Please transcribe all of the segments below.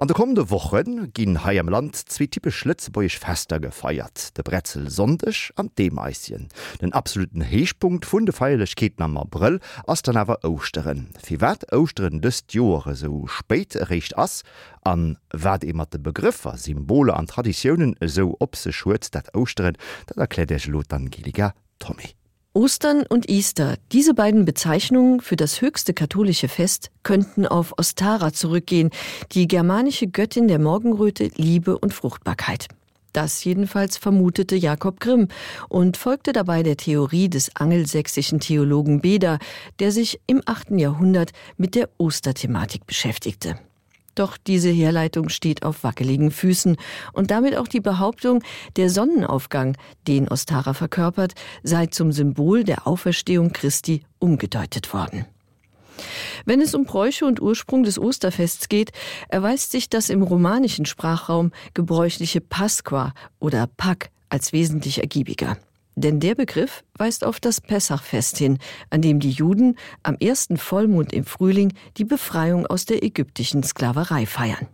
An der kommende Wochen ginn hai am Land zwi type Schlitzbeich fester gefeiert, de Bretzel sondech an Demeisien. Den absoluten Heechpunkt vun de Feierlechketen am April ass dann awer Ousteren. Fi wat Ousteren dëst Jore so spéit errecht ass, an wat e mat de Begriffer, Symbole an Traditionioen so opse schuet dat Ousteren, dat erklädech Lot an Tommy. Ostern und Easter, diese beiden Bezeichnungen für das höchste katholische Fest könnten auf Ostara zurückgehen, die germanische Göttin der Morgenröte, Liebe und Fruchtbarkeit. Das jedenfalls vermutete Jakob Grimm und folgte dabei der Theorie des angelsächsischen Theologen Beda, der sich im 8. Jahrhundert mit der Osterthematik beschäftigte. Doch diese Herleitung steht auf wackeligen Füßen und damit auch die Behauptung, der Sonnenaufgang, den Ostara verkörpert, sei zum Symbol der Auferstehung Christi umgedeutet worden. Wenn es um Bräuche und Ursprung des Osterfests geht, erweist sich das im romanischen Sprachraum gebräuchliche Pasqua oder Pak als wesentlich ergiebiger. Denn der Begriff weist auf das Pessachfest hin, an dem die Juden am ersten Vollmond im Frühling die Befreiung aus der ägyptischen Sklaverei feiern.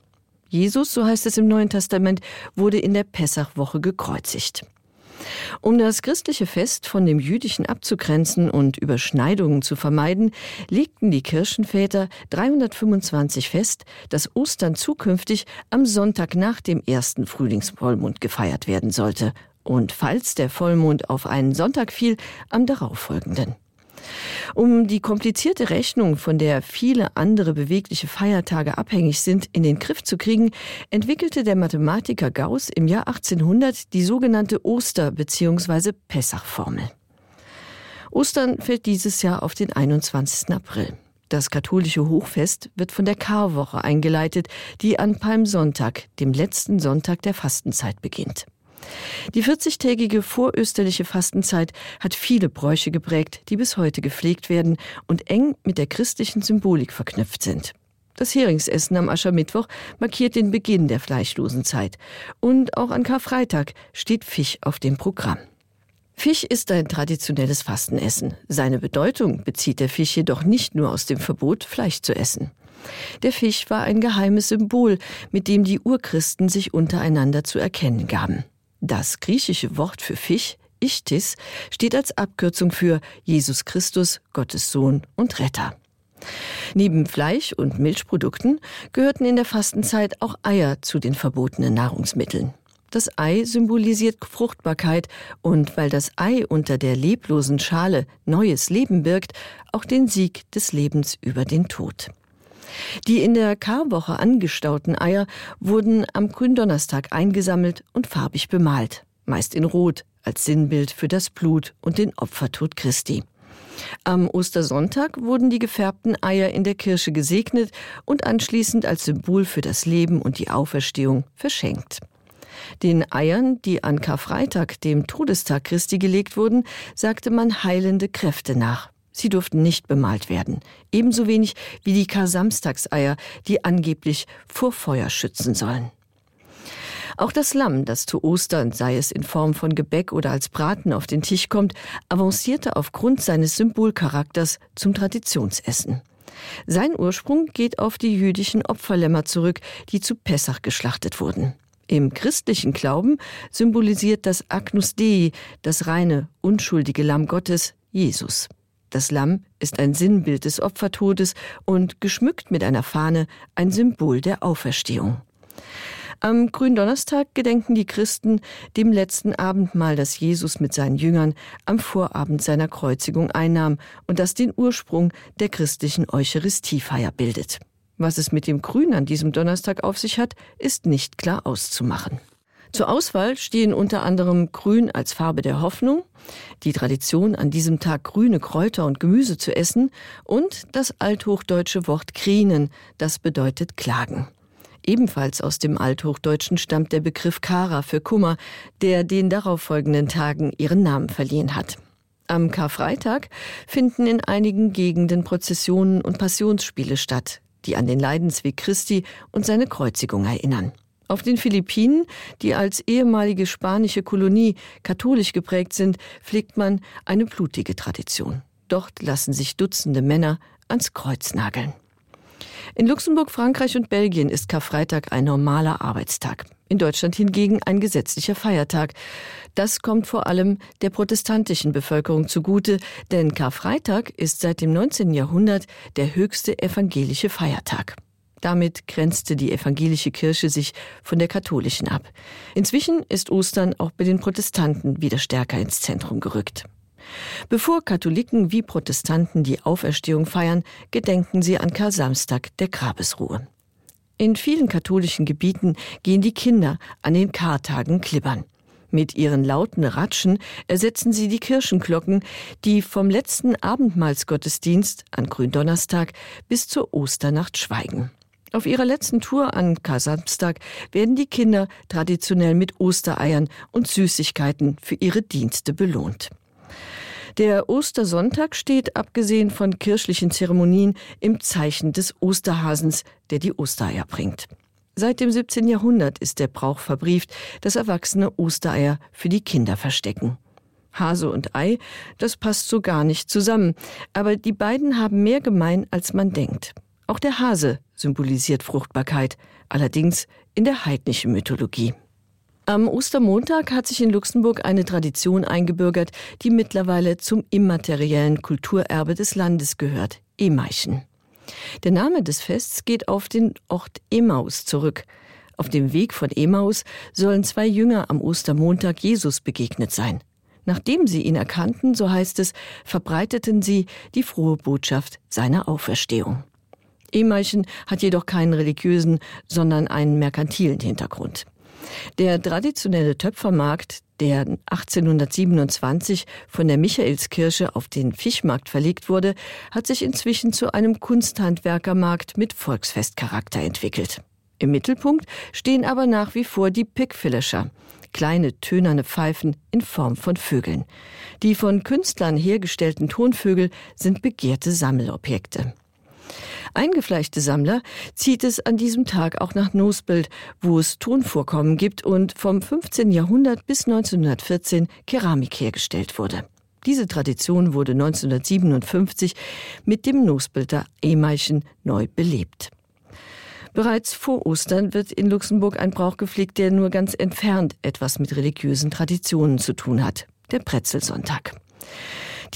Jesus, so heißt es im Neuen Testament, wurde in der Pessachwoche gekreuzigt. Um das christliche Fest von dem jüdischen abzugrenzen und Überschneidungen zu vermeiden, legten die Kirchenväter 325 fest, dass Ostern zukünftig am Sonntag nach dem ersten Frühlingsvollmond gefeiert werden sollte und falls der Vollmond auf einen Sonntag fiel, am darauffolgenden. Um die komplizierte Rechnung, von der viele andere bewegliche Feiertage abhängig sind, in den Griff zu kriegen, entwickelte der Mathematiker Gauss im Jahr 1800 die sogenannte Oster- bzw. Pessachformel. Ostern fällt dieses Jahr auf den 21. April. Das katholische Hochfest wird von der Karwoche eingeleitet, die an Palmsonntag, dem letzten Sonntag der Fastenzeit beginnt. Die 40-tägige vorösterliche Fastenzeit hat viele Bräuche geprägt, die bis heute gepflegt werden und eng mit der christlichen Symbolik verknüpft sind. Das Heringsessen am Aschermittwoch markiert den Beginn der fleischlosen Zeit. Und auch an Karfreitag steht Fisch auf dem Programm. Fisch ist ein traditionelles Fastenessen. Seine Bedeutung bezieht der Fisch jedoch nicht nur aus dem Verbot, Fleisch zu essen. Der Fisch war ein geheimes Symbol, mit dem die Urchristen sich untereinander zu erkennen gaben. Das griechische Wort für Fisch, Ichtis, steht als Abkürzung für Jesus Christus, Gottes Sohn und Retter. Neben Fleisch und Milchprodukten gehörten in der Fastenzeit auch Eier zu den verbotenen Nahrungsmitteln. Das Ei symbolisiert Fruchtbarkeit und weil das Ei unter der leblosen Schale neues Leben birgt, auch den Sieg des Lebens über den Tod. Die in der Karwoche angestauten Eier wurden am Gründonnerstag eingesammelt und farbig bemalt, meist in Rot als Sinnbild für das Blut und den Opfertod Christi. Am Ostersonntag wurden die gefärbten Eier in der Kirche gesegnet und anschließend als Symbol für das Leben und die Auferstehung verschenkt. Den Eiern, die an Karfreitag, dem Todestag Christi gelegt wurden, sagte man heilende Kräfte nach. Sie durften nicht bemalt werden, ebenso wenig wie die Kar-Samstagseier, die angeblich vor Feuer schützen sollen. Auch das Lamm, das zu Ostern, sei es in Form von Gebäck oder als Braten auf den Tisch kommt, avancierte aufgrund seines Symbolcharakters zum Traditionsessen. Sein Ursprung geht auf die jüdischen Opferlämmer zurück, die zu Pessach geschlachtet wurden. Im christlichen Glauben symbolisiert das Agnus Dei, das reine, unschuldige Lamm Gottes, Jesus. Das Lamm ist ein Sinnbild des Opfertodes und geschmückt mit einer Fahne ein Symbol der Auferstehung. Am Gründonnerstag gedenken die Christen dem letzten Abendmahl, das Jesus mit seinen Jüngern am Vorabend seiner Kreuzigung einnahm und das den Ursprung der christlichen Eucharistiefeier bildet. Was es mit dem Grün an diesem Donnerstag auf sich hat, ist nicht klar auszumachen. Zur Auswahl stehen unter anderem Grün als Farbe der Hoffnung, die Tradition, an diesem Tag grüne Kräuter und Gemüse zu essen und das althochdeutsche Wort Krinen, das bedeutet Klagen. Ebenfalls aus dem Althochdeutschen stammt der Begriff Kara für Kummer, der den darauffolgenden Tagen ihren Namen verliehen hat. Am Karfreitag finden in einigen Gegenden Prozessionen und Passionsspiele statt, die an den Leidensweg Christi und seine Kreuzigung erinnern. Auf den Philippinen, die als ehemalige spanische Kolonie katholisch geprägt sind, pflegt man eine blutige Tradition. Dort lassen sich Dutzende Männer ans Kreuz nageln. In Luxemburg, Frankreich und Belgien ist Karfreitag ein normaler Arbeitstag. In Deutschland hingegen ein gesetzlicher Feiertag. Das kommt vor allem der protestantischen Bevölkerung zugute, denn Karfreitag ist seit dem 19. Jahrhundert der höchste evangelische Feiertag. Damit grenzte die evangelische Kirche sich von der katholischen ab. Inzwischen ist Ostern auch bei den Protestanten wieder stärker ins Zentrum gerückt. Bevor Katholiken wie Protestanten die Auferstehung feiern, gedenken sie an Karsamstag der Grabesruhe. In vielen katholischen Gebieten gehen die Kinder an den Kartagen klippern. Mit ihren lauten Ratschen ersetzen sie die Kirchenglocken, die vom letzten Abendmahlsgottesdienst an Gründonnerstag bis zur Osternacht schweigen. Auf ihrer letzten Tour an Kasamstag werden die Kinder traditionell mit Ostereiern und Süßigkeiten für ihre Dienste belohnt. Der Ostersonntag steht, abgesehen von kirchlichen Zeremonien, im Zeichen des Osterhasens, der die Ostereier bringt. Seit dem 17. Jahrhundert ist der Brauch verbrieft, dass Erwachsene Ostereier für die Kinder verstecken. Hase und Ei, das passt so gar nicht zusammen, aber die beiden haben mehr gemein, als man denkt. Auch der Hase symbolisiert Fruchtbarkeit, allerdings in der heidnischen Mythologie. Am Ostermontag hat sich in Luxemburg eine Tradition eingebürgert, die mittlerweile zum immateriellen Kulturerbe des Landes gehört, Emeichen. Der Name des Fests geht auf den Ort Emaus zurück. Auf dem Weg von Emaus sollen zwei Jünger am Ostermontag Jesus begegnet sein. Nachdem sie ihn erkannten, so heißt es, verbreiteten sie die frohe Botschaft seiner Auferstehung. Emeichen hat jedoch keinen religiösen, sondern einen merkantilen Hintergrund. Der traditionelle Töpfermarkt, der 1827 von der Michaelskirche auf den Fischmarkt verlegt wurde, hat sich inzwischen zu einem Kunsthandwerkermarkt mit Volksfestcharakter entwickelt. Im Mittelpunkt stehen aber nach wie vor die Pickfillischer, kleine tönerne Pfeifen in Form von Vögeln. Die von Künstlern hergestellten Tonvögel sind begehrte Sammelobjekte. Eingefleischte Sammler zieht es an diesem Tag auch nach Nosbild, wo es Tonvorkommen gibt und vom 15. Jahrhundert bis 1914 Keramik hergestellt wurde. Diese Tradition wurde 1957 mit dem Nosbilder Emeichen neu belebt. Bereits vor Ostern wird in Luxemburg ein Brauch gepflegt, der nur ganz entfernt etwas mit religiösen Traditionen zu tun hat. Der Bretzelsonntag.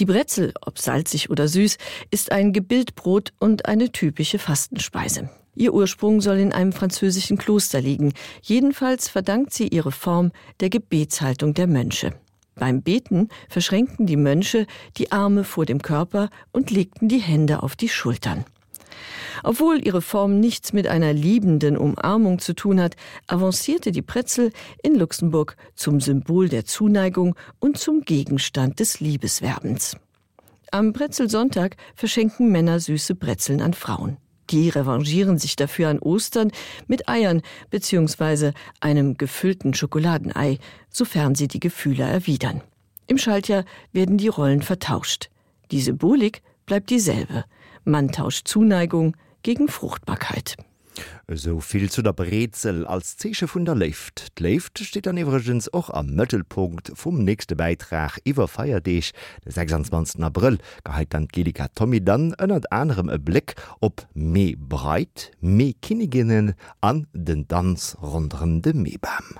Die Brezel, ob salzig oder süß, ist ein Gebildbrot und eine typische Fastenspeise. Ihr Ursprung soll in einem französischen Kloster liegen. Jedenfalls verdankt sie ihre Form der Gebetshaltung der Mönche. Beim Beten verschränkten die Mönche die Arme vor dem Körper und legten die Hände auf die Schultern. Obwohl ihre Form nichts mit einer liebenden Umarmung zu tun hat, avancierte die Pretzel in Luxemburg zum Symbol der Zuneigung und zum Gegenstand des Liebeswerbens. Am Bretzelsonntag verschenken Männer süße Brezeln an Frauen. Die revanchieren sich dafür an Ostern mit Eiern bzw. einem gefüllten Schokoladenei, sofern sie die Gefühle erwidern. Im Schaltjahr werden die Rollen vertauscht. Die Symbolik bleibt dieselbe. Man tauscht Zuneigung gegen Fruchtbarkeit. So viel zu der Brezel als Zeche vun der Lift. D'Lift steht an iwgens och am Mëttelpunkt vum nächste Beitrag iwwer feierdeich de 26. April geheit Angelika Tommy dann ënnert anderem e Blick op mé breit, mé Kiniginnen an den Danz runen de Mebam.